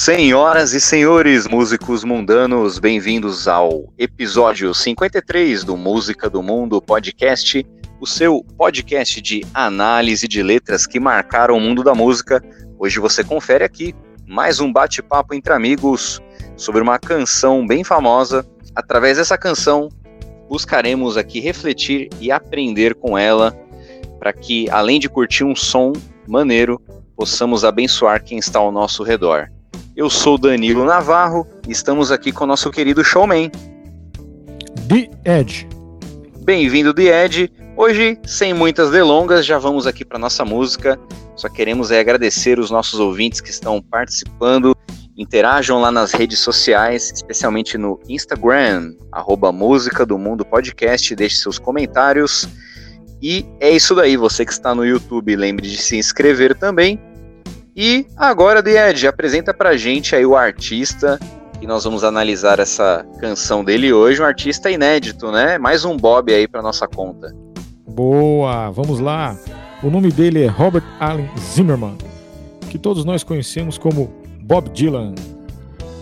Senhoras e senhores músicos mundanos, bem-vindos ao episódio 53 do Música do Mundo podcast, o seu podcast de análise de letras que marcaram o mundo da música. Hoje você confere aqui mais um bate-papo entre amigos sobre uma canção bem famosa. Através dessa canção, buscaremos aqui refletir e aprender com ela para que, além de curtir um som maneiro, possamos abençoar quem está ao nosso redor. Eu sou Danilo Navarro e estamos aqui com o nosso querido showman. The Edge. Bem-vindo, The Edge. Hoje, sem muitas delongas, já vamos aqui para nossa música. Só queremos é, agradecer os nossos ouvintes que estão participando. Interajam lá nas redes sociais, especialmente no Instagram, arroba Música do Mundo Podcast, deixe seus comentários. E é isso daí, você que está no YouTube, lembre de se inscrever também e agora, The Ed, apresenta pra gente aí o artista que nós vamos analisar essa canção dele hoje, um artista inédito, né? Mais um Bob aí pra nossa conta. Boa, vamos lá. O nome dele é Robert Allen Zimmerman, que todos nós conhecemos como Bob Dylan.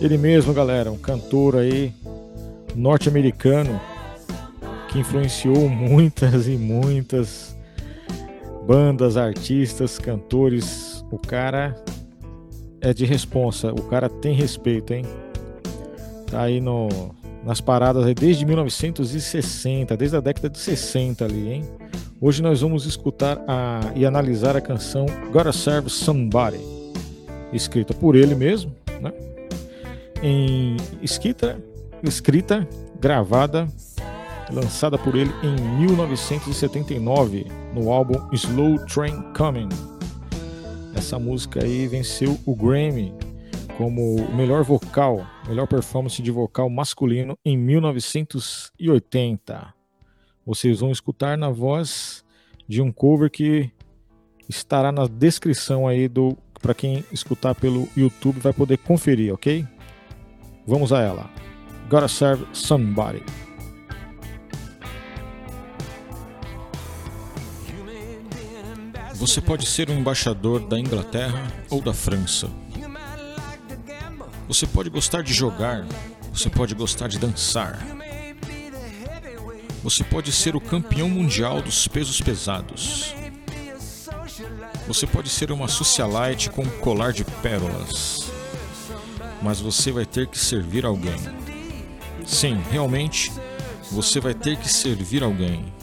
Ele mesmo, galera, um cantor aí norte-americano que influenciou muitas e muitas bandas, artistas, cantores o cara é de responsa, o cara tem respeito, hein? Tá aí no, nas paradas aí desde 1960, desde a década de 60 ali, hein? Hoje nós vamos escutar a, e analisar a canção Gotta Serve Somebody, escrita por ele mesmo, né? Em escrita, escrita, gravada, lançada por ele em 1979 no álbum Slow Train Coming essa música aí venceu o Grammy como melhor vocal, melhor performance de vocal masculino em 1980. Vocês vão escutar na voz de um cover que estará na descrição aí do para quem escutar pelo YouTube vai poder conferir, ok? Vamos a ela. Gotta Serve Somebody. Você pode ser um embaixador da Inglaterra ou da França. Você pode gostar de jogar, você pode gostar de dançar. Você pode ser o campeão mundial dos pesos pesados. Você pode ser uma socialite com um colar de pérolas. Mas você vai ter que servir alguém. Sim, realmente, você vai ter que servir alguém.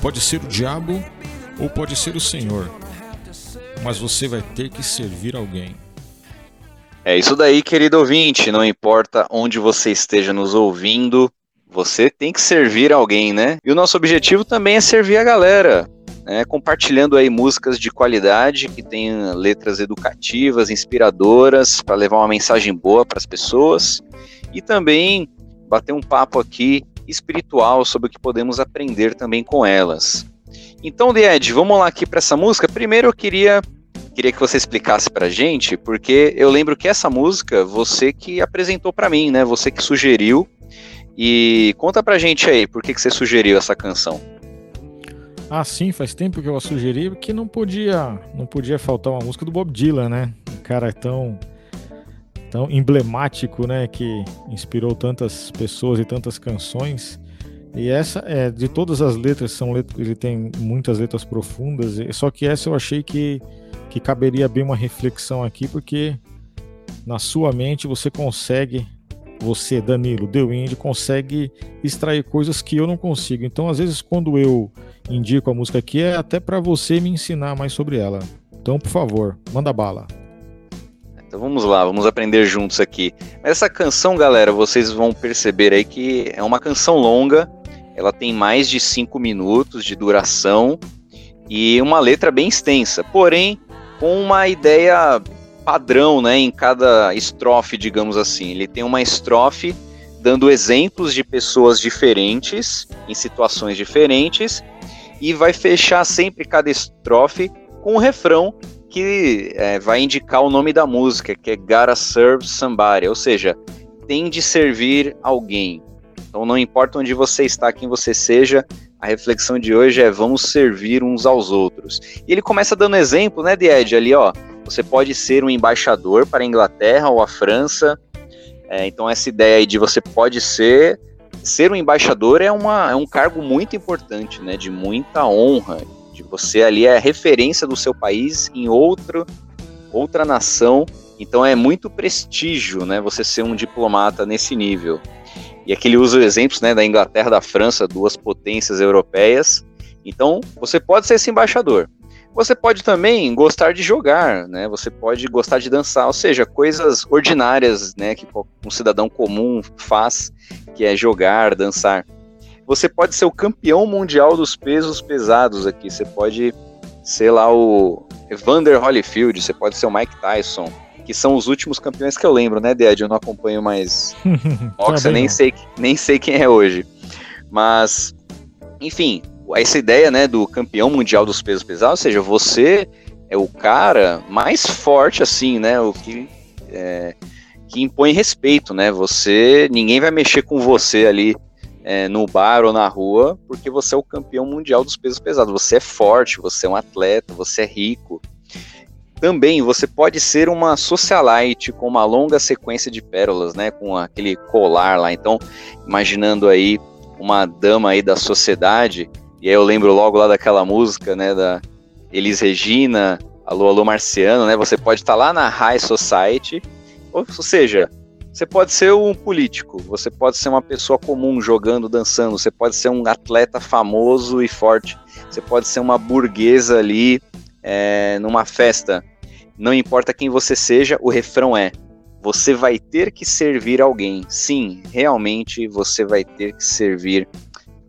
Pode ser o diabo ou pode ser o Senhor, mas você vai ter que servir alguém. É isso daí, querido ouvinte. Não importa onde você esteja nos ouvindo, você tem que servir alguém, né? E o nosso objetivo também é servir a galera, né? compartilhando aí músicas de qualidade que tenham letras educativas, inspiradoras, para levar uma mensagem boa para as pessoas e também bater um papo aqui espiritual sobre o que podemos aprender também com elas. Então, Ed, vamos lá aqui para essa música. Primeiro eu queria queria que você explicasse pra gente, porque eu lembro que essa música você que apresentou para mim, né? Você que sugeriu. E conta pra gente aí, por que, que você sugeriu essa canção? Ah, sim, faz tempo que eu a sugeri, porque não podia, não podia faltar uma música do Bob Dylan, né? Um cara tão tão emblemático, né, que inspirou tantas pessoas e tantas canções. E essa é de todas as letras são letras, ele tem muitas letras profundas, só que essa eu achei que que caberia bem uma reflexão aqui porque na sua mente você consegue você, Danilo, The Wind, consegue extrair coisas que eu não consigo. Então, às vezes, quando eu indico a música aqui, é até para você me ensinar mais sobre ela. Então, por favor, manda bala. Então vamos lá, vamos aprender juntos aqui. Essa canção, galera, vocês vão perceber aí que é uma canção longa, ela tem mais de cinco minutos de duração e uma letra bem extensa, porém com uma ideia padrão, né, em cada estrofe, digamos assim. Ele tem uma estrofe dando exemplos de pessoas diferentes em situações diferentes e vai fechar sempre cada estrofe com um refrão que é, vai indicar o nome da música, que é Gotta Serve Somebody, ou seja, tem de servir alguém. Então não importa onde você está, quem você seja, a reflexão de hoje é vamos servir uns aos outros. E ele começa dando exemplo, né, de Ed, ali, ó. Você pode ser um embaixador para a Inglaterra ou a França. É, então, essa ideia aí de você pode ser. Ser um embaixador é, uma, é um cargo muito importante, né? De muita honra. De você ali é a referência do seu país em outro, outra nação. Então é muito prestígio, né? Você ser um diplomata nesse nível. E aqui ele usa exemplos né, da Inglaterra, da França, duas potências europeias. Então, você pode ser esse embaixador. Você pode também gostar de jogar, né? Você pode gostar de dançar, ou seja, coisas ordinárias, né, que um cidadão comum faz, que é jogar, dançar. Você pode ser o campeão mundial dos pesos pesados aqui. Você pode ser lá o Evander Holyfield, você pode ser o Mike Tyson, que são os últimos campeões que eu lembro, né, Ded? Eu não acompanho mais boxe, nem sei, nem sei quem é hoje. Mas, enfim, essa ideia, né, do campeão mundial dos pesos pesados, ou seja, você é o cara mais forte, assim, né, o que, é, que impõe respeito, né, você, ninguém vai mexer com você ali é, no bar ou na rua, porque você é o campeão mundial dos pesos pesados, você é forte, você é um atleta, você é rico, também você pode ser uma socialite com uma longa sequência de pérolas, né, com aquele colar lá. Então, imaginando aí uma dama aí da sociedade, e aí eu lembro logo lá daquela música, né, da Elis Regina, Alô, Alô Marciano, né? Você pode estar tá lá na High Society, ou, ou seja, você pode ser um político, você pode ser uma pessoa comum jogando, dançando, você pode ser um atleta famoso e forte, você pode ser uma burguesa ali é, numa festa, não importa quem você seja, o refrão é: você vai ter que servir alguém. Sim, realmente você vai ter que servir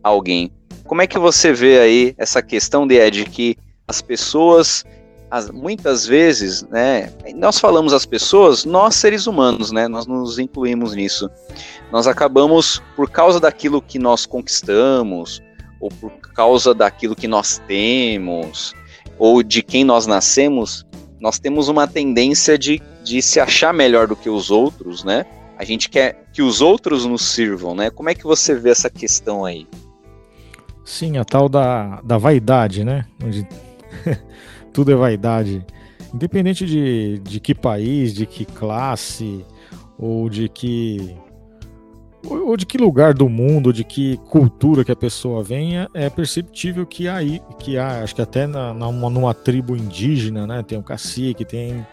alguém. Como é que você vê aí essa questão de Ed que as pessoas as, muitas vezes, né, nós falamos as pessoas, nós seres humanos, né, nós nos incluímos nisso. Nós acabamos, por causa daquilo que nós conquistamos, ou por causa daquilo que nós temos, ou de quem nós nascemos, nós temos uma tendência de, de se achar melhor do que os outros, né? A gente quer que os outros nos sirvam, né? Como é que você vê essa questão aí? Sim, a tal da, da vaidade, né? Onde tudo é vaidade. Independente de, de que país, de que classe, ou de que ou de que lugar do mundo, de que cultura que a pessoa venha, é perceptível que aí, que há, acho que até na, numa, numa tribo indígena, né, tem um cacique, tem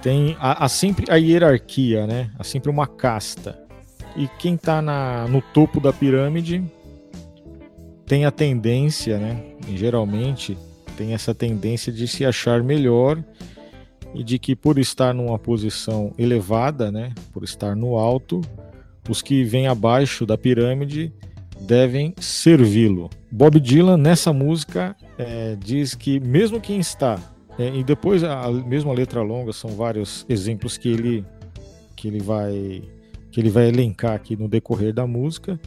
tem há, há, sempre a hierarquia, né? Há sempre uma casta. E quem está no topo da pirâmide tem a tendência, né? Geralmente tem essa tendência de se achar melhor e de que por estar numa posição elevada, né? Por estar no alto, os que vêm abaixo da pirâmide devem servi-lo. Bob Dylan, nessa música, é, diz que mesmo quem está, é, e depois a, a mesma letra longa, são vários exemplos que ele, que ele vai que ele vai elencar aqui no decorrer da música,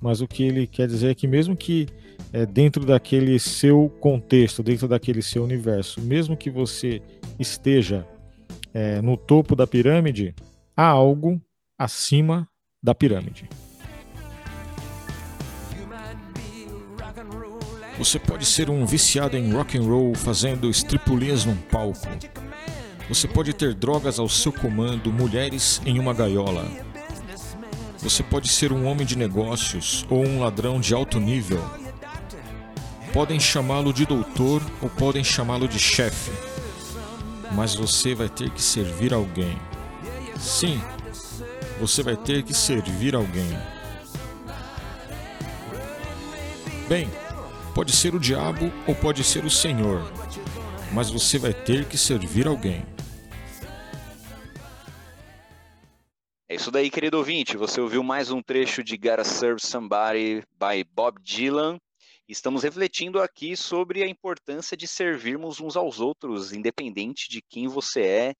mas o que ele quer dizer é que mesmo que é, dentro daquele seu contexto, dentro daquele seu universo, mesmo que você esteja é, no topo da pirâmide, há algo acima da pirâmide. Você pode ser um viciado em rock and roll fazendo estripulias num palco. Você pode ter drogas ao seu comando, mulheres em uma gaiola. Você pode ser um homem de negócios ou um ladrão de alto nível. Podem chamá-lo de doutor ou podem chamá-lo de chefe. Mas você vai ter que servir alguém. Sim, você vai ter que servir alguém. Bem, pode ser o diabo ou pode ser o Senhor, mas você vai ter que servir alguém. É isso daí, querido ouvinte. Você ouviu mais um trecho de Gotta Serve Somebody by Bob Dylan. Estamos refletindo aqui sobre a importância de servirmos uns aos outros, independente de quem você é.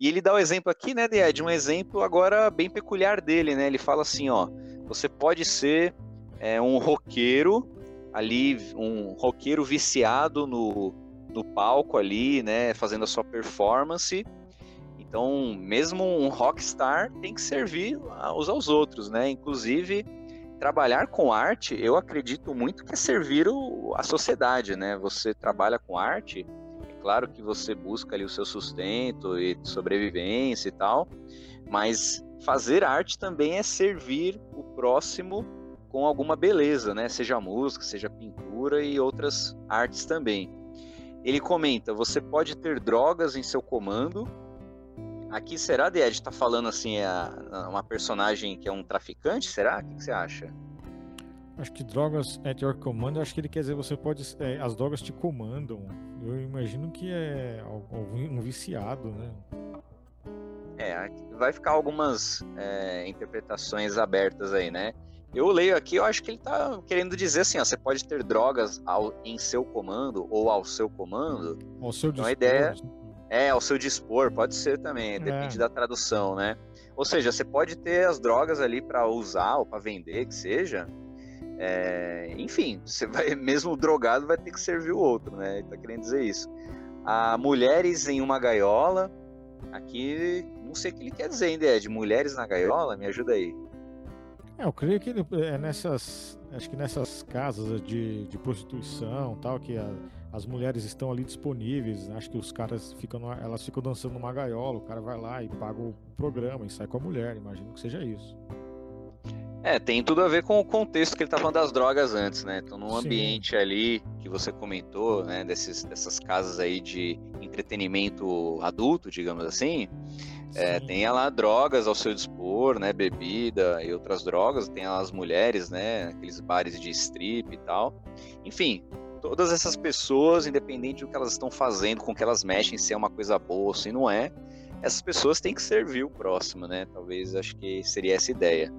E ele dá o exemplo aqui, né, de um exemplo agora bem peculiar dele, né? Ele fala assim, ó, você pode ser é, um roqueiro ali, um roqueiro viciado no, no palco ali, né, fazendo a sua performance. Então, mesmo um rockstar tem que servir uns aos outros, né? Inclusive, trabalhar com arte, eu acredito muito que é servir o, a sociedade, né? Você trabalha com arte, é claro que você busca ali o seu sustento e sobrevivência e tal, mas fazer arte também é servir o próximo com alguma beleza, né? Seja música, seja pintura e outras artes também. Ele comenta: você pode ter drogas em seu comando. Aqui será de Ed está falando assim é uma personagem que é um traficante? Será? O que, que você acha? Acho que drogas at your command, acho que ele quer dizer você pode. É, as drogas te comandam. Eu imagino que é um viciado, né? É, vai ficar algumas é, interpretações abertas aí, né? Eu leio aqui, eu acho que ele está querendo dizer assim, ó, você pode ter drogas ao, em seu comando ou ao seu comando. Ao seu então. A ideia é ao seu dispor, pode ser também, é. depende é. da tradução, né? Ou seja, você pode ter as drogas ali para usar ou para vender, que seja. É, enfim, você vai mesmo drogado vai ter que servir o outro, né? Ele tá querendo dizer isso. A mulheres em uma gaiola. Aqui não sei o que ele quer dizer ainda, é de mulheres na gaiola, me ajuda aí. É, eu creio que ele, é nessas, acho que nessas casas de, de prostituição, tal, que a, as mulheres estão ali disponíveis. Acho que os caras ficam, elas ficam dançando numa gaiola, o cara vai lá e paga o programa e sai com a mulher. Imagino que seja isso. É, tem tudo a ver com o contexto que ele tá falando das drogas antes, né? Então, num Sim. ambiente ali que você comentou, né, desses, dessas casas aí de entretenimento adulto, digamos assim, é, tem lá drogas ao seu dispor, né? Bebida e outras drogas. Tem as mulheres, né? Aqueles bares de strip e tal. Enfim, todas essas pessoas, independente do que elas estão fazendo, com que elas mexem, se é uma coisa boa ou se não é, essas pessoas têm que servir o próximo, né? Talvez acho que seria essa ideia.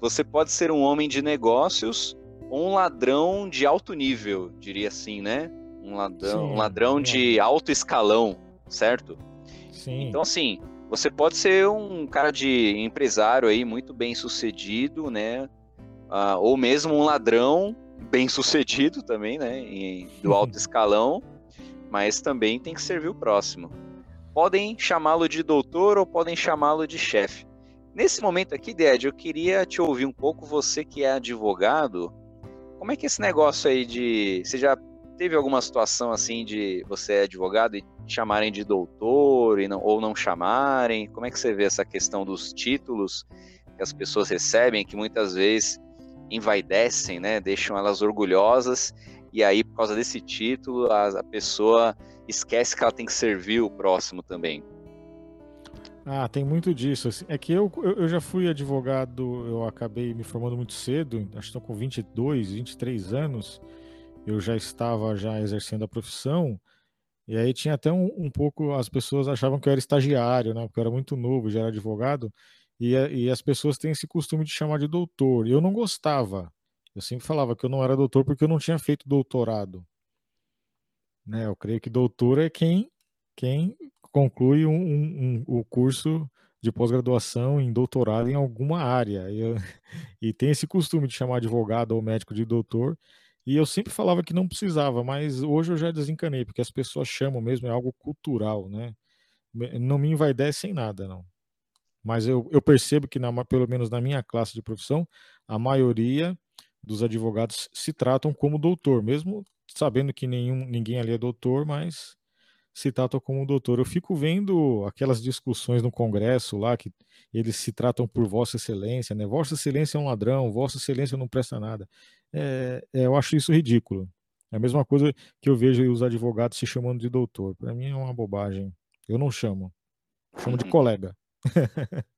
Você pode ser um homem de negócios um ladrão de alto nível, diria assim, né? Um ladrão, Sim, um ladrão é. de alto escalão, certo? Sim. Então, assim, você pode ser um cara de empresário aí muito bem sucedido, né? Uh, ou mesmo um ladrão bem sucedido também, né? Em, do alto escalão, mas também tem que servir o próximo. Podem chamá-lo de doutor ou podem chamá-lo de chefe. Nesse momento aqui, Ded, eu queria te ouvir um pouco, você que é advogado, como é que é esse negócio aí de. Você já teve alguma situação assim de você é advogado e chamarem de doutor e não, ou não chamarem? Como é que você vê essa questão dos títulos que as pessoas recebem, que muitas vezes envaidecem, né? Deixam elas orgulhosas e aí por causa desse título a, a pessoa esquece que ela tem que servir o próximo também. Ah, tem muito disso. Assim. É que eu, eu já fui advogado, eu acabei me formando muito cedo, acho que estou com 22, 23 anos. Eu já estava já exercendo a profissão, e aí tinha até um, um pouco, as pessoas achavam que eu era estagiário, né? Porque eu era muito novo, já era advogado, e, e as pessoas têm esse costume de chamar de doutor. Eu não gostava. Eu sempre falava que eu não era doutor porque eu não tinha feito doutorado. Né? Eu creio que doutor é quem quem conclui um, um, um, o curso de pós-graduação em doutorado em alguma área. E, eu, e, tem esse costume de chamar advogado ou médico de doutor. E eu sempre falava que não precisava, mas hoje eu já desencanei, porque as pessoas chamam mesmo, é algo cultural, né? Não me envaidece em nada, não. Mas eu, eu percebo que, na, pelo menos na minha classe de profissão, a maioria dos advogados se tratam como doutor, mesmo sabendo que nenhum, ninguém ali é doutor, mas se tratam como doutor. Eu fico vendo aquelas discussões no Congresso lá, que eles se tratam por Vossa Excelência, né? Vossa Excelência é um ladrão, Vossa Excelência não presta nada. É, é, eu acho isso ridículo. É a mesma coisa que eu vejo os advogados se chamando de doutor. Para mim é uma bobagem. Eu não chamo. Chamo de uhum. colega.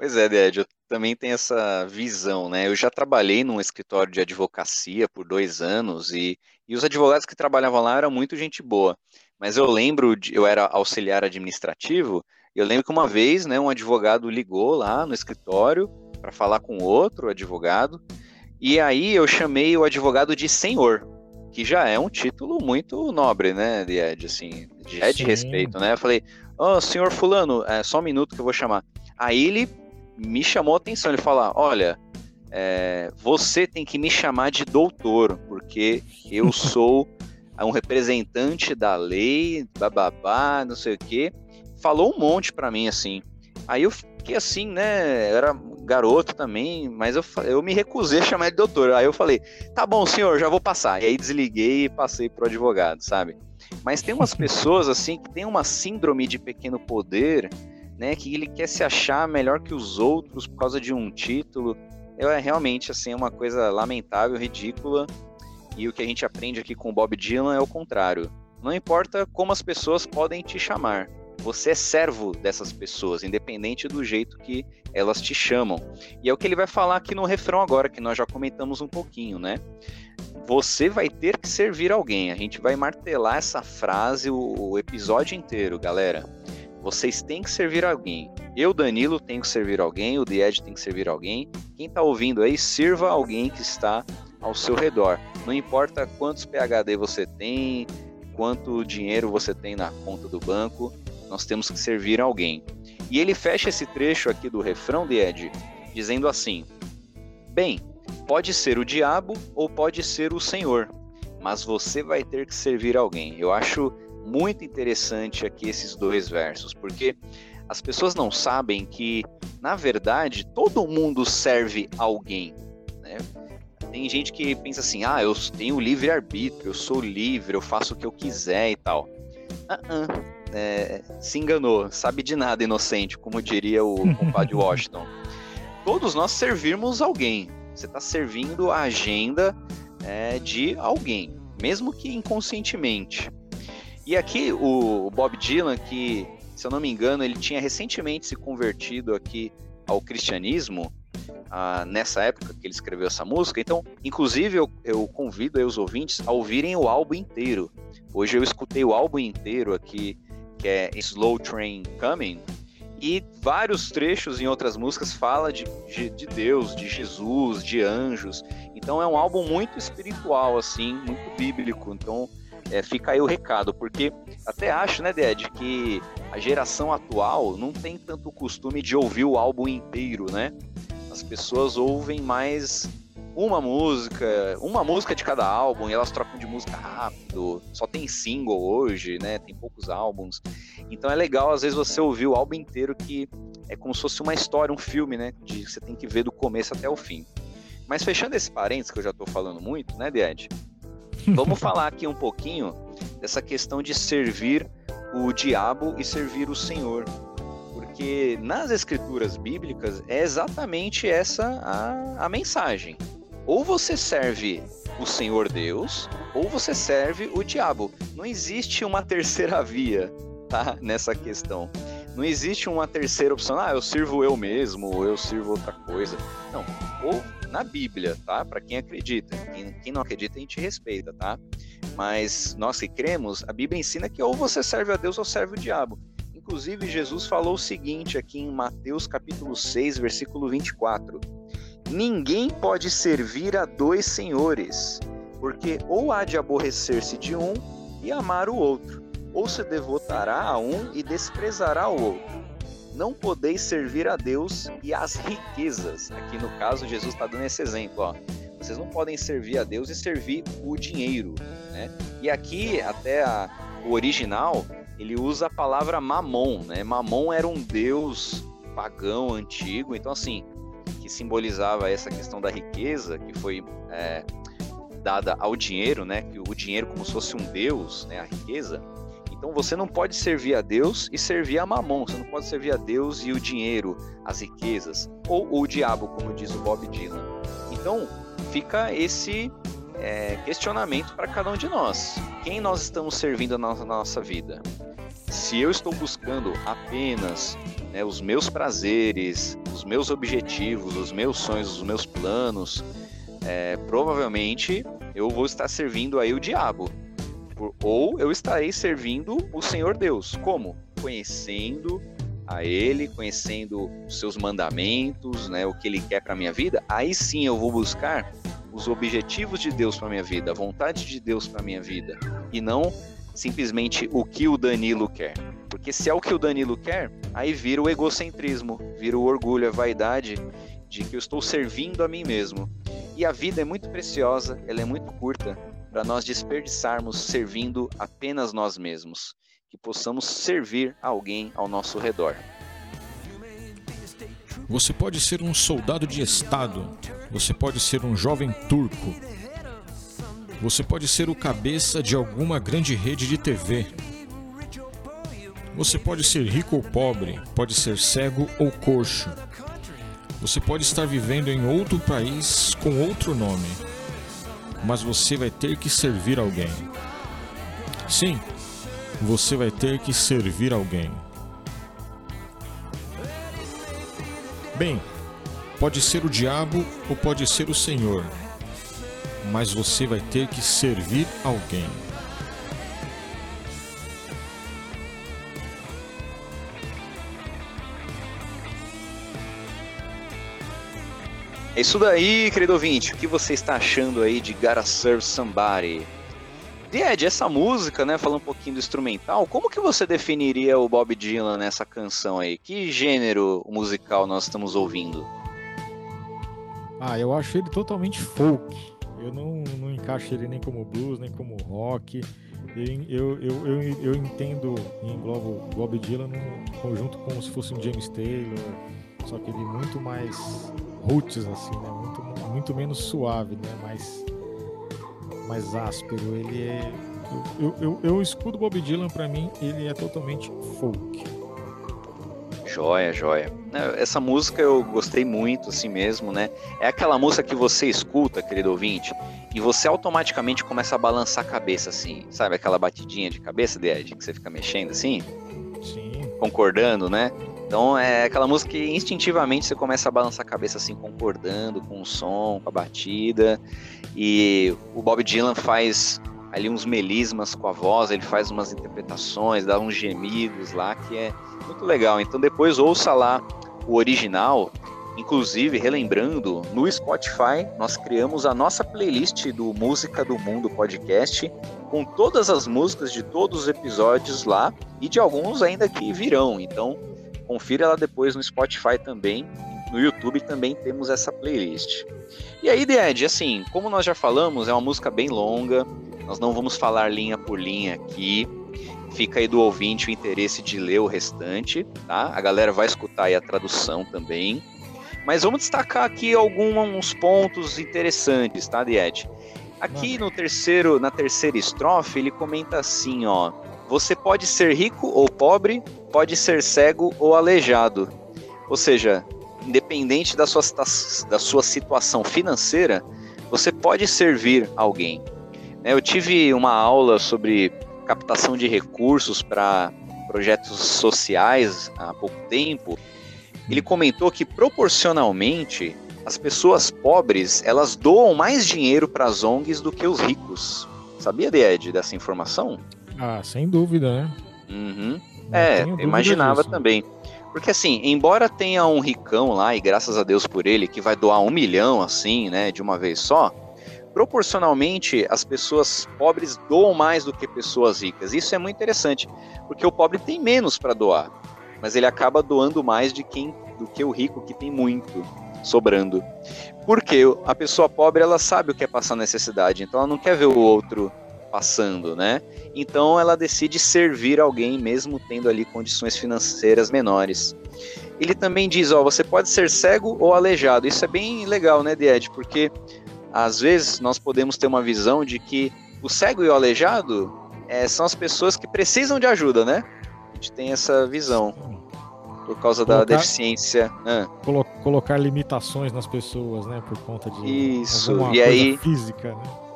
Pois é, Ded, eu também tenho essa visão, né? Eu já trabalhei num escritório de advocacia por dois anos e, e os advogados que trabalhavam lá eram muito gente boa. Mas eu lembro, de, eu era auxiliar administrativo, e eu lembro que uma vez, né, um advogado ligou lá no escritório para falar com outro advogado, e aí eu chamei o advogado de senhor, que já é um título muito nobre, né, Ed, assim, de, é de respeito, né? Eu falei, ó, oh, senhor fulano, é só um minuto que eu vou chamar. Aí ele me chamou a atenção. Ele falou: olha, é, você tem que me chamar de doutor, porque eu sou um representante da lei, bababá, não sei o quê, falou um monte para mim assim. Aí eu fiquei assim, né? Era garoto também, mas eu, eu me recusei a chamar ele de doutor. Aí eu falei, tá bom, senhor, já vou passar. E aí desliguei e passei pro advogado, sabe? Mas tem umas pessoas assim que tem uma síndrome de pequeno poder, né? Que ele quer se achar melhor que os outros por causa de um título. Eu, é realmente assim uma coisa lamentável, ridícula. E o que a gente aprende aqui com o Bob Dylan é o contrário. Não importa como as pessoas podem te chamar, você é servo dessas pessoas, independente do jeito que elas te chamam. E é o que ele vai falar aqui no refrão agora, que nós já comentamos um pouquinho, né? Você vai ter que servir alguém. A gente vai martelar essa frase o, o episódio inteiro, galera. Vocês têm que servir alguém. Eu, Danilo, tenho que servir alguém. O The Ed tem que servir alguém. Quem está ouvindo aí, sirva alguém que está ao seu redor. Não importa quantos PHD você tem, quanto dinheiro você tem na conta do banco, nós temos que servir alguém. E ele fecha esse trecho aqui do refrão de Ed, dizendo assim: Bem, pode ser o diabo ou pode ser o Senhor, mas você vai ter que servir alguém. Eu acho muito interessante aqui esses dois versos, porque as pessoas não sabem que, na verdade, todo mundo serve alguém. Né? Tem gente que pensa assim: ah, eu tenho livre arbítrio, eu sou livre, eu faço o que eu quiser e tal. Uh -uh é, se enganou, sabe de nada inocente, como diria o compadre Washington. Todos nós servirmos alguém. Você está servindo a agenda é, de alguém, mesmo que inconscientemente. E aqui o Bob Dylan, que se eu não me engano, ele tinha recentemente se convertido aqui ao cristianismo, ah, nessa época que ele escreveu essa música. Então, inclusive, eu, eu convido os ouvintes a ouvirem o álbum inteiro. Hoje eu escutei o álbum inteiro aqui que é Slow Train Coming, e vários trechos em outras músicas fala de, de, de, Deus, de Jesus, de anjos. Então é um álbum muito espiritual, assim, muito bíblico. Então é, fica aí o recado, porque até acho, né, Ded, que a geração atual não tem tanto costume de ouvir o álbum inteiro, né? As pessoas ouvem mais uma música, uma música de cada álbum, e elas trocam de música rápido. Só tem single hoje, né? Tem poucos álbuns. Então é legal, às vezes, você ouvir o álbum inteiro, que é como se fosse uma história, um filme, né? De você tem que ver do começo até o fim. Mas fechando esse parênteses, que eu já tô falando muito, né, Ded? Vamos falar aqui um pouquinho dessa questão de servir o diabo e servir o Senhor. Porque nas escrituras bíblicas é exatamente essa a, a mensagem. Ou você serve o Senhor Deus, ou você serve o diabo. Não existe uma terceira via, tá? Nessa questão. Não existe uma terceira opção. Ah, eu sirvo eu mesmo, ou eu sirvo outra coisa. Não. Ou na Bíblia, tá? Para quem acredita. Quem, quem, não acredita, a gente respeita, tá? Mas nós que cremos, a Bíblia ensina que ou você serve a Deus ou serve o diabo. Inclusive, Jesus falou o seguinte aqui em Mateus capítulo 6, versículo 24. Ninguém pode servir a dois senhores, porque ou há de aborrecer-se de um e amar o outro, ou se devotará a um e desprezará o outro. Não podeis servir a Deus e às riquezas. Aqui no caso, Jesus está dando esse exemplo. Ó. Vocês não podem servir a Deus e servir o dinheiro. Né? E aqui, até a, o original, ele usa a palavra mamon. Né? Mamon era um deus pagão antigo. Então, assim, que simbolizava essa questão da riqueza que foi é, dada ao dinheiro, né? Que o dinheiro como se fosse um deus, né? A riqueza. Então você não pode servir a Deus e servir a Mamon. Você não pode servir a Deus e o dinheiro, as riquezas, ou o diabo, como diz o Bob Dylan. Então fica esse é, questionamento para cada um de nós. Quem nós estamos servindo na nossa vida? Se eu estou buscando apenas né, os meus prazeres, os meus objetivos, os meus sonhos, os meus planos, é, provavelmente eu vou estar servindo aí o diabo. Ou eu estarei servindo o Senhor Deus. Como? Conhecendo a Ele, conhecendo os seus mandamentos, né, o que Ele quer para minha vida. Aí sim eu vou buscar os objetivos de Deus para minha vida, a vontade de Deus para minha vida, e não simplesmente o que o Danilo quer. Porque se é o que o Danilo quer, aí vira o egocentrismo, vira o orgulho, a vaidade de que eu estou servindo a mim mesmo. E a vida é muito preciosa, ela é muito curta. para nós desperdiçarmos servindo apenas nós mesmos, que possamos servir alguém ao nosso redor. Você pode ser um soldado de Estado, você pode ser um jovem turco, você pode ser o cabeça de alguma grande rede de TV. Você pode ser rico ou pobre, pode ser cego ou coxo. Você pode estar vivendo em outro país com outro nome, mas você vai ter que servir alguém. Sim, você vai ter que servir alguém. Bem, pode ser o diabo ou pode ser o Senhor, mas você vai ter que servir alguém. É isso daí, querido ouvinte. O que você está achando aí de Gotta Serve Somebody? Ed, essa música, né, falando um pouquinho do instrumental, como que você definiria o Bob Dylan nessa canção aí? Que gênero musical nós estamos ouvindo? Ah, eu acho ele totalmente folk. Eu não, não encaixo ele nem como blues, nem como rock. Eu, eu, eu, eu, entendo e englobo Bob Dylan num conjunto como se fosse um James Taylor, só que ele muito mais roots, assim, né? Muito, muito menos suave, né? Mais mais áspero. Ele é. Eu, eu, eu, escuto Bob Dylan, para mim, ele é totalmente folk. Joia, joia. Essa música eu gostei muito, assim mesmo, né? É aquela música que você escuta, querido ouvinte, e você automaticamente começa a balançar a cabeça, assim. Sabe aquela batidinha de cabeça, Ed, que você fica mexendo assim? Sim. Concordando, né? Então é aquela música que instintivamente você começa a balançar a cabeça assim, concordando com o som, com a batida. E o Bob Dylan faz ali uns melismas com a voz, ele faz umas interpretações, dá uns gemidos lá que é muito legal. Então depois ouça lá o original. Inclusive, relembrando, no Spotify nós criamos a nossa playlist do Música do Mundo podcast com todas as músicas de todos os episódios lá e de alguns ainda que virão. Então, Confira ela depois no Spotify também. No YouTube também temos essa playlist. E aí, The Edge, assim, como nós já falamos, é uma música bem longa. Nós não vamos falar linha por linha aqui. Fica aí do ouvinte o interesse de ler o restante, tá? A galera vai escutar aí a tradução também. Mas vamos destacar aqui alguns pontos interessantes, tá, Ed? Aqui no terceiro, na terceira estrofe, ele comenta assim, ó: Você pode ser rico ou pobre, pode ser cego ou aleijado. Ou seja, independente da sua, da sua situação financeira, você pode servir alguém. Né, eu tive uma aula sobre captação de recursos para projetos sociais há pouco tempo. Ele comentou que proporcionalmente as pessoas pobres elas doam mais dinheiro para as ONGs do que os ricos. Sabia, Ed, dessa informação? Ah, sem dúvida, né? Uhum. É, imaginava disso. também. Porque assim, embora tenha um ricão lá, e graças a Deus por ele, que vai doar um milhão, assim, né, de uma vez só, proporcionalmente as pessoas pobres doam mais do que pessoas ricas. Isso é muito interessante, porque o pobre tem menos para doar, mas ele acaba doando mais de quem do que o rico que tem muito sobrando. Porque a pessoa pobre ela sabe o que é passar necessidade, então ela não quer ver o outro passando, né? Então ela decide servir alguém mesmo tendo ali condições financeiras menores. Ele também diz, ó, você pode ser cego ou aleijado. Isso é bem legal, né, Ed? Porque às vezes nós podemos ter uma visão de que o cego e o aleijado é, são as pessoas que precisam de ajuda, né? A gente tem essa visão por causa colocar, da deficiência. Ah. Colo colocar limitações nas pessoas, né? Por conta de isso e aí física, né?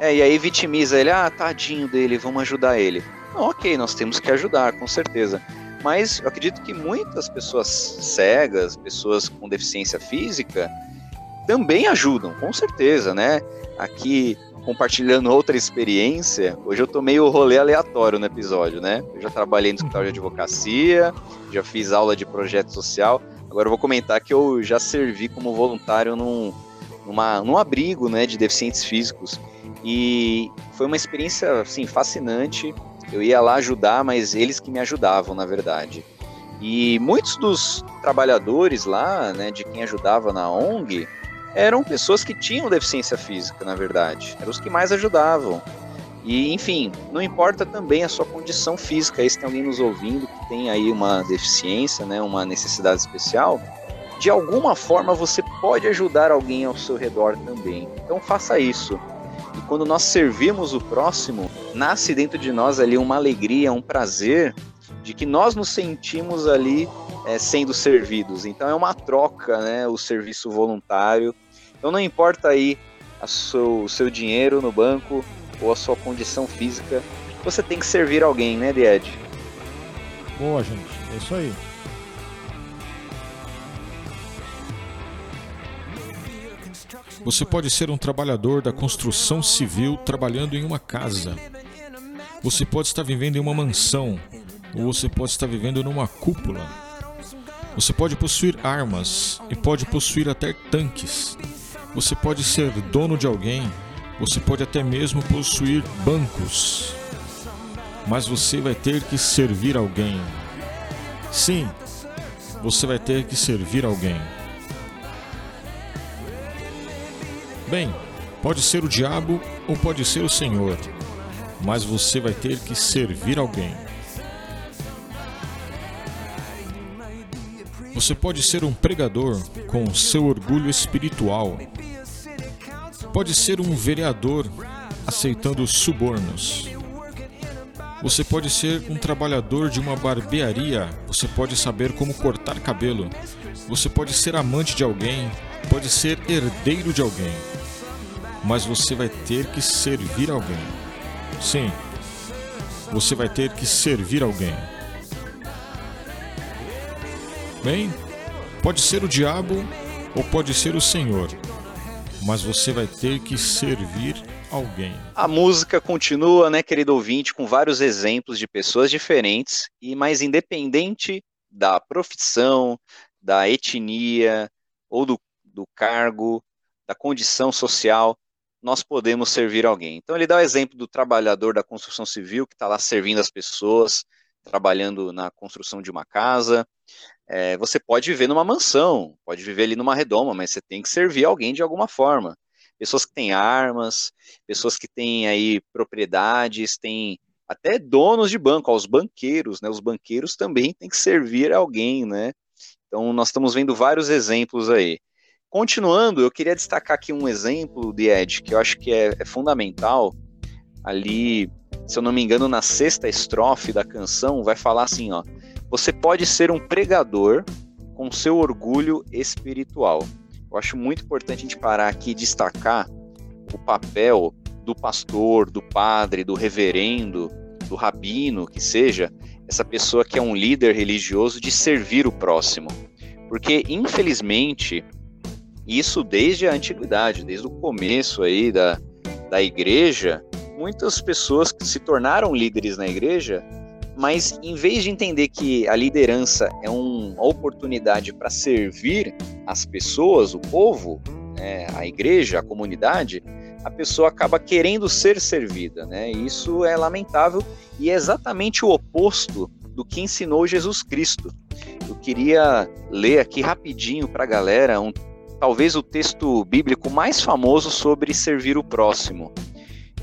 É, e aí vitimiza ele, ah, tadinho dele, vamos ajudar ele. Não, ok, nós temos que ajudar, com certeza. Mas eu acredito que muitas pessoas cegas, pessoas com deficiência física, também ajudam, com certeza, né? Aqui, compartilhando outra experiência, hoje eu tô meio rolê aleatório no episódio, né? Eu já trabalhei no escritório de advocacia, já fiz aula de projeto social, agora eu vou comentar que eu já servi como voluntário num, numa, num abrigo né, de deficientes físicos. E foi uma experiência assim, fascinante. Eu ia lá ajudar, mas eles que me ajudavam, na verdade. E muitos dos trabalhadores lá, né, de quem ajudava na ONG, eram pessoas que tinham deficiência física, na verdade. Eram os que mais ajudavam. E, enfim, não importa também a sua condição física, aí se tem alguém nos ouvindo que tem aí uma deficiência, né, uma necessidade especial, de alguma forma você pode ajudar alguém ao seu redor também. Então faça isso. Quando nós servimos o próximo, nasce dentro de nós ali uma alegria, um prazer de que nós nos sentimos ali é, sendo servidos. Então é uma troca, né, o serviço voluntário. Então não importa aí seu, o seu dinheiro no banco ou a sua condição física, você tem que servir alguém, né, Ed? Boa, gente. É isso aí. Você pode ser um trabalhador da construção civil trabalhando em uma casa. Você pode estar vivendo em uma mansão, ou você pode estar vivendo numa cúpula. Você pode possuir armas e pode possuir até tanques. Você pode ser dono de alguém, você pode até mesmo possuir bancos. Mas você vai ter que servir alguém. Sim, você vai ter que servir alguém. Bem, pode ser o diabo ou pode ser o Senhor, mas você vai ter que servir alguém. Você pode ser um pregador com seu orgulho espiritual. Pode ser um vereador aceitando subornos. Você pode ser um trabalhador de uma barbearia. Você pode saber como cortar cabelo. Você pode ser amante de alguém. Pode ser herdeiro de alguém mas você vai ter que servir alguém. Sim, você vai ter que servir alguém. Bem, pode ser o diabo ou pode ser o Senhor, mas você vai ter que servir alguém. A música continua, né, querido ouvinte, com vários exemplos de pessoas diferentes e mais independente da profissão, da etnia ou do, do cargo, da condição social, nós podemos servir alguém. Então ele dá o exemplo do trabalhador da construção civil que está lá servindo as pessoas, trabalhando na construção de uma casa. É, você pode viver numa mansão, pode viver ali numa redoma, mas você tem que servir alguém de alguma forma. Pessoas que têm armas, pessoas que têm aí propriedades, têm até donos de banco, os banqueiros, né? Os banqueiros também têm que servir alguém, né? Então nós estamos vendo vários exemplos aí. Continuando, eu queria destacar aqui um exemplo de Ed, que eu acho que é, é fundamental. Ali, se eu não me engano, na sexta estrofe da canção, vai falar assim: ó, você pode ser um pregador com seu orgulho espiritual. Eu acho muito importante a gente parar aqui e destacar o papel do pastor, do padre, do reverendo, do rabino, que seja, essa pessoa que é um líder religioso de servir o próximo. Porque, infelizmente, isso desde a antiguidade, desde o começo aí da, da igreja, muitas pessoas que se tornaram líderes na igreja, mas em vez de entender que a liderança é uma oportunidade para servir as pessoas, o povo, né, a igreja, a comunidade, a pessoa acaba querendo ser servida, né? Isso é lamentável e é exatamente o oposto do que ensinou Jesus Cristo. Eu queria ler aqui rapidinho para a galera um talvez o texto bíblico mais famoso sobre servir o próximo,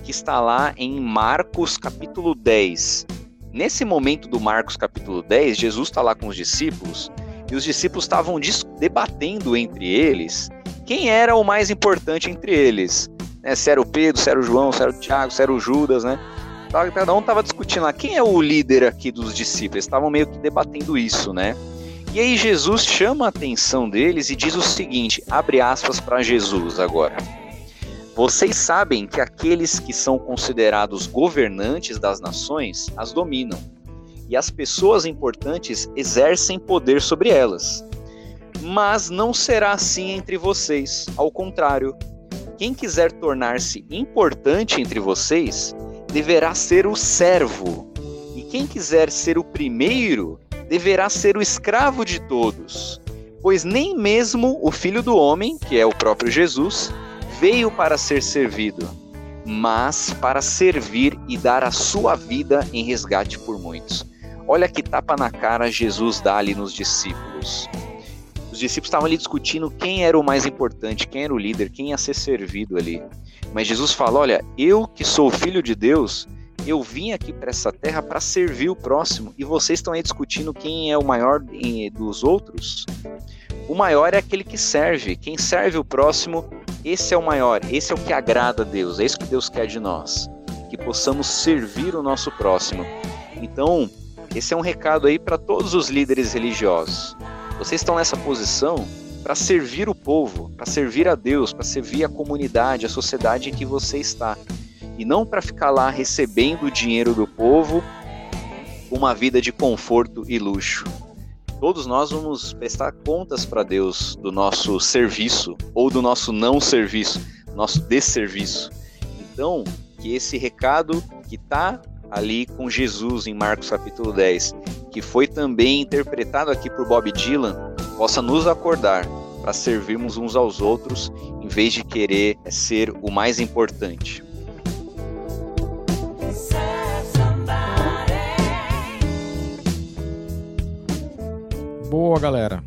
que está lá em Marcos capítulo 10. Nesse momento do Marcos capítulo 10, Jesus está lá com os discípulos e os discípulos estavam debatendo entre eles quem era o mais importante entre eles. Né? Se era o Pedro, se era o João, se era o Tiago, se era o Judas, né? Cada um estava discutindo lá quem é o líder aqui dos discípulos. Estavam meio que debatendo isso, né? E aí Jesus chama a atenção deles e diz o seguinte, abre aspas para Jesus agora. Vocês sabem que aqueles que são considerados governantes das nações as dominam, e as pessoas importantes exercem poder sobre elas. Mas não será assim entre vocês, ao contrário. Quem quiser tornar-se importante entre vocês deverá ser o servo, e quem quiser ser o primeiro deverá ser o escravo de todos, pois nem mesmo o filho do homem, que é o próprio Jesus, veio para ser servido, mas para servir e dar a sua vida em resgate por muitos. Olha que tapa na cara Jesus dá ali nos discípulos. Os discípulos estavam ali discutindo quem era o mais importante, quem era o líder, quem ia ser servido ali. Mas Jesus fala: Olha, eu que sou filho de Deus, eu vim aqui para essa terra para servir o próximo e vocês estão aí discutindo quem é o maior dos outros. O maior é aquele que serve. Quem serve o próximo, esse é o maior. Esse é o que agrada a Deus. É isso que Deus quer de nós. Que possamos servir o nosso próximo. Então, esse é um recado aí para todos os líderes religiosos. Vocês estão nessa posição para servir o povo, para servir a Deus, para servir a comunidade, a sociedade em que você está e não para ficar lá recebendo o dinheiro do povo, uma vida de conforto e luxo. Todos nós vamos prestar contas para Deus do nosso serviço ou do nosso não serviço, nosso desserviço. Então, que esse recado que está ali com Jesus em Marcos capítulo 10, que foi também interpretado aqui por Bob Dylan, possa nos acordar para servirmos uns aos outros em vez de querer ser o mais importante. Boa, galera.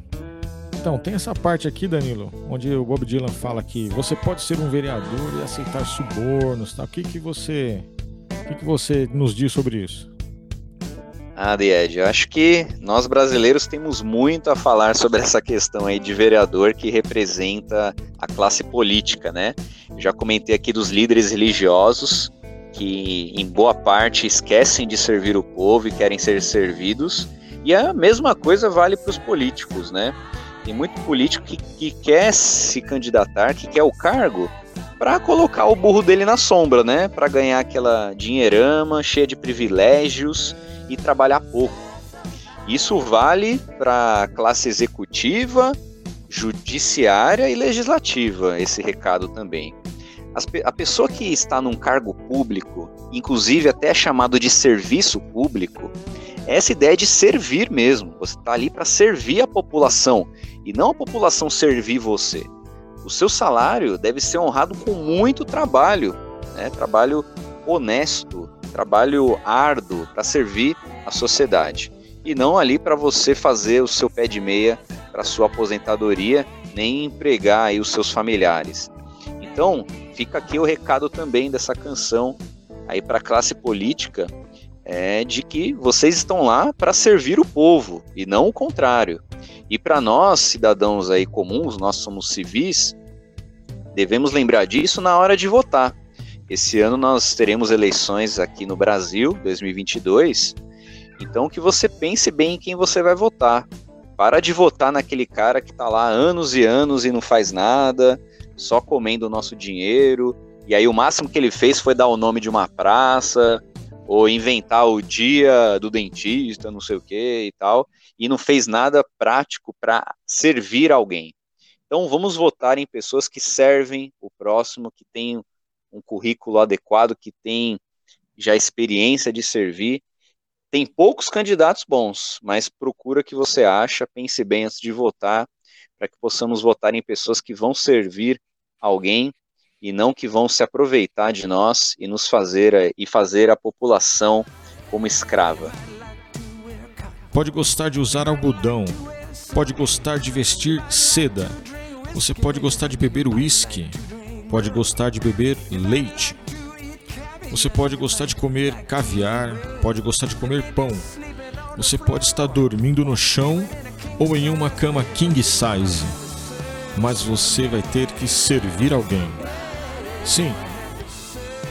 Então, tem essa parte aqui, Danilo, onde o Bob Dylan fala que você pode ser um vereador e aceitar subornos, tá? O que que você, o que que você nos diz sobre isso? Ah, Died, eu acho que nós brasileiros temos muito a falar sobre essa questão aí de vereador que representa a classe política, né? Eu já comentei aqui dos líderes religiosos que, em boa parte, esquecem de servir o povo e querem ser servidos e a mesma coisa vale para os políticos, né? Tem muito político que, que quer se candidatar, que quer o cargo, para colocar o burro dele na sombra, né? Para ganhar aquela dinheirama cheia de privilégios e trabalhar pouco. Isso vale para classe executiva, judiciária e legislativa, esse recado também. A pessoa que está num cargo público, inclusive até chamado de serviço público, essa ideia de servir mesmo. Você está ali para servir a população e não a população servir você. O seu salário deve ser honrado com muito trabalho, né? trabalho honesto, trabalho árduo para servir a sociedade. E não ali para você fazer o seu pé de meia para sua aposentadoria, nem empregar aí os seus familiares. Então, fica aqui o recado também dessa canção aí para a classe política é de que vocês estão lá para servir o povo e não o contrário. E para nós, cidadãos aí comuns, nós somos civis, devemos lembrar disso na hora de votar. Esse ano nós teremos eleições aqui no Brasil, 2022. Então que você pense bem em quem você vai votar. Para de votar naquele cara que está lá anos e anos e não faz nada, só comendo o nosso dinheiro. E aí o máximo que ele fez foi dar o nome de uma praça, ou inventar o dia do dentista, não sei o que e tal, e não fez nada prático para servir alguém. Então vamos votar em pessoas que servem o próximo, que têm um currículo adequado, que têm já experiência de servir. Tem poucos candidatos bons, mas procura que você acha, pense bem antes de votar, para que possamos votar em pessoas que vão servir alguém e não que vão se aproveitar de nós e nos fazer e fazer a população como escrava. Pode gostar de usar algodão, pode gostar de vestir seda, você pode gostar de beber uísque, pode gostar de beber leite, você pode gostar de comer caviar, pode gostar de comer pão, você pode estar dormindo no chão ou em uma cama king size, mas você vai ter que servir alguém. Sim,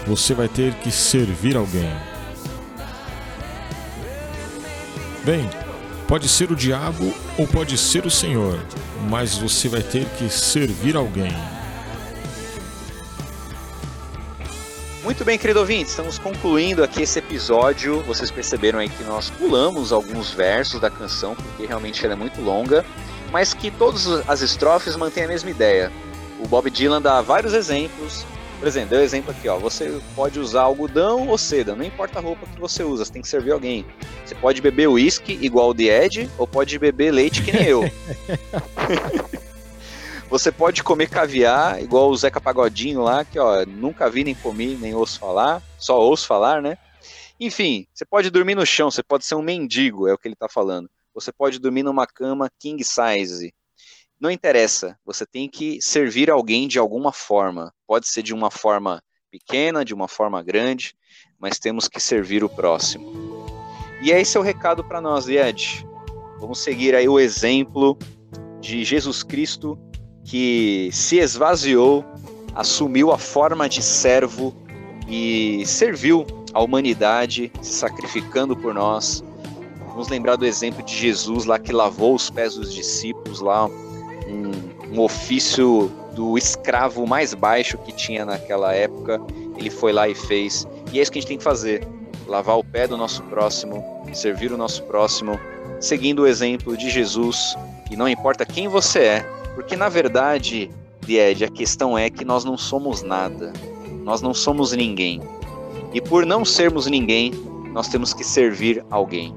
você vai ter que servir alguém. Bem, pode ser o diabo ou pode ser o Senhor, mas você vai ter que servir alguém. Muito bem, querido ouvinte, estamos concluindo aqui esse episódio. Vocês perceberam aí que nós pulamos alguns versos da canção, porque realmente ela é muito longa, mas que todas as estrofes mantêm a mesma ideia. O Bob Dylan dá vários exemplos por exemplo, deu exemplo aqui, ó. Você pode usar algodão ou seda, não importa a roupa que você usa, você tem que servir alguém. Você pode beber uísque igual o The Ed, ou pode beber leite que nem eu. você pode comer caviar igual o Zeca Pagodinho lá, que ó, nunca vi nem comi, nem ouço falar, só ouço falar, né? Enfim, você pode dormir no chão, você pode ser um mendigo, é o que ele está falando. Você pode dormir numa cama king size. Não interessa, você tem que servir alguém de alguma forma. Pode ser de uma forma pequena, de uma forma grande, mas temos que servir o próximo. E esse é o recado para nós, Ed. Vamos seguir aí o exemplo de Jesus Cristo que se esvaziou, assumiu a forma de servo e serviu a humanidade, se sacrificando por nós. Vamos lembrar do exemplo de Jesus lá que lavou os pés dos discípulos lá, um, um ofício do escravo mais baixo que tinha naquela época. Ele foi lá e fez. E é isso que a gente tem que fazer: lavar o pé do nosso próximo, servir o nosso próximo, seguindo o exemplo de Jesus. E não importa quem você é, porque na verdade, Ed, a questão é que nós não somos nada. Nós não somos ninguém. E por não sermos ninguém, nós temos que servir alguém.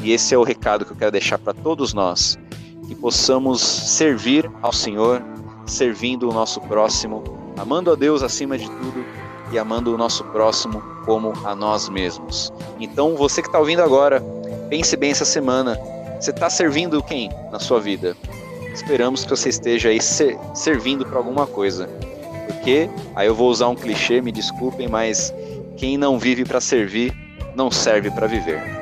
E esse é o recado que eu quero deixar para todos nós, que possamos servir ao Senhor, servindo o nosso próximo, amando a Deus acima de tudo e amando o nosso próximo como a nós mesmos. Então, você que está ouvindo agora, pense bem essa semana. Você está servindo quem na sua vida? Esperamos que você esteja aí ser, servindo para alguma coisa. Porque, aí eu vou usar um clichê, me desculpem, mas quem não vive para servir, não serve para viver.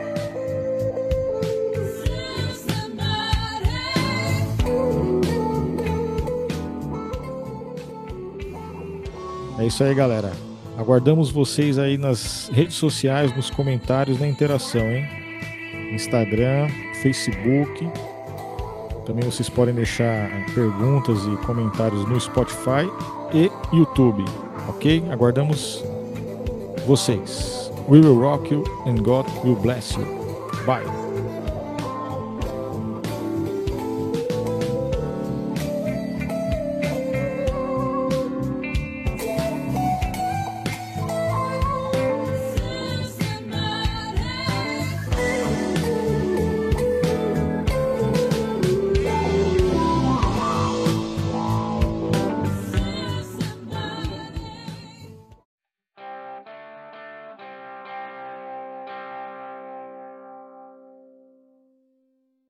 Isso aí, galera. Aguardamos vocês aí nas redes sociais, nos comentários, na interação, hein? Instagram, Facebook. Também vocês podem deixar perguntas e comentários no Spotify e YouTube, ok? Aguardamos vocês. We will rock you and God will bless you. Bye.